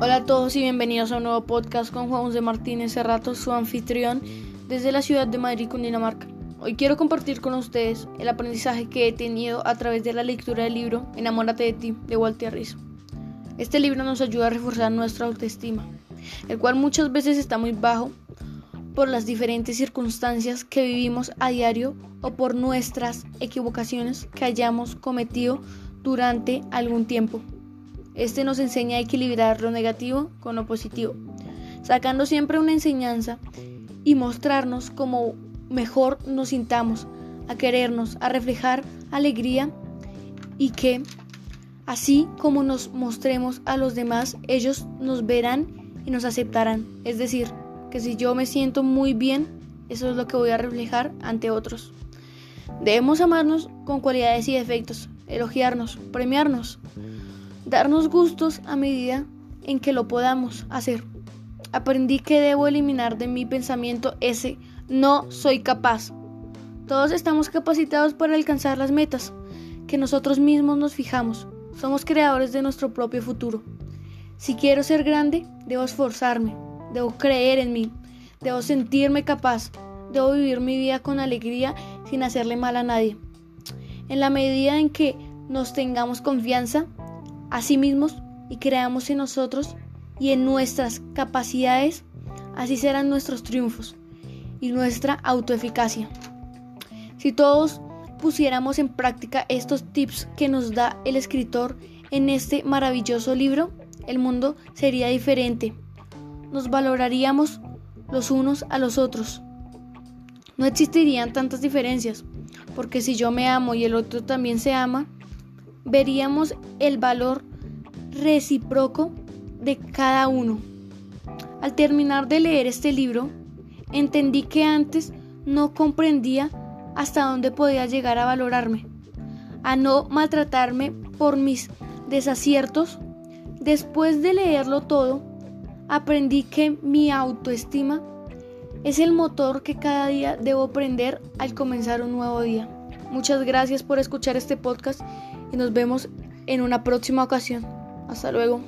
Hola a todos y bienvenidos a un nuevo podcast con Juan José Martínez Cerrato, su anfitrión desde la ciudad de Madrid, Cundinamarca. Hoy quiero compartir con ustedes el aprendizaje que he tenido a través de la lectura del libro Enamórate de ti de Walter Rizzo. Este libro nos ayuda a reforzar nuestra autoestima, el cual muchas veces está muy bajo por las diferentes circunstancias que vivimos a diario o por nuestras equivocaciones que hayamos cometido durante algún tiempo. Este nos enseña a equilibrar lo negativo con lo positivo, sacando siempre una enseñanza y mostrarnos cómo mejor nos sintamos, a querernos, a reflejar alegría y que así como nos mostremos a los demás, ellos nos verán y nos aceptarán. Es decir, que si yo me siento muy bien, eso es lo que voy a reflejar ante otros. Debemos amarnos con cualidades y defectos, elogiarnos, premiarnos darnos gustos a medida en que lo podamos hacer. Aprendí que debo eliminar de mi pensamiento ese no soy capaz. Todos estamos capacitados para alcanzar las metas que nosotros mismos nos fijamos. Somos creadores de nuestro propio futuro. Si quiero ser grande, debo esforzarme, debo creer en mí, debo sentirme capaz, debo vivir mi vida con alegría sin hacerle mal a nadie. En la medida en que nos tengamos confianza, a sí mismos y creamos en nosotros y en nuestras capacidades, así serán nuestros triunfos y nuestra autoeficacia. Si todos pusiéramos en práctica estos tips que nos da el escritor en este maravilloso libro, el mundo sería diferente. Nos valoraríamos los unos a los otros. No existirían tantas diferencias, porque si yo me amo y el otro también se ama, veríamos el valor recíproco de cada uno. Al terminar de leer este libro, entendí que antes no comprendía hasta dónde podía llegar a valorarme, a no maltratarme por mis desaciertos. Después de leerlo todo, aprendí que mi autoestima es el motor que cada día debo aprender al comenzar un nuevo día. Muchas gracias por escuchar este podcast y nos vemos en una próxima ocasión. Hasta luego.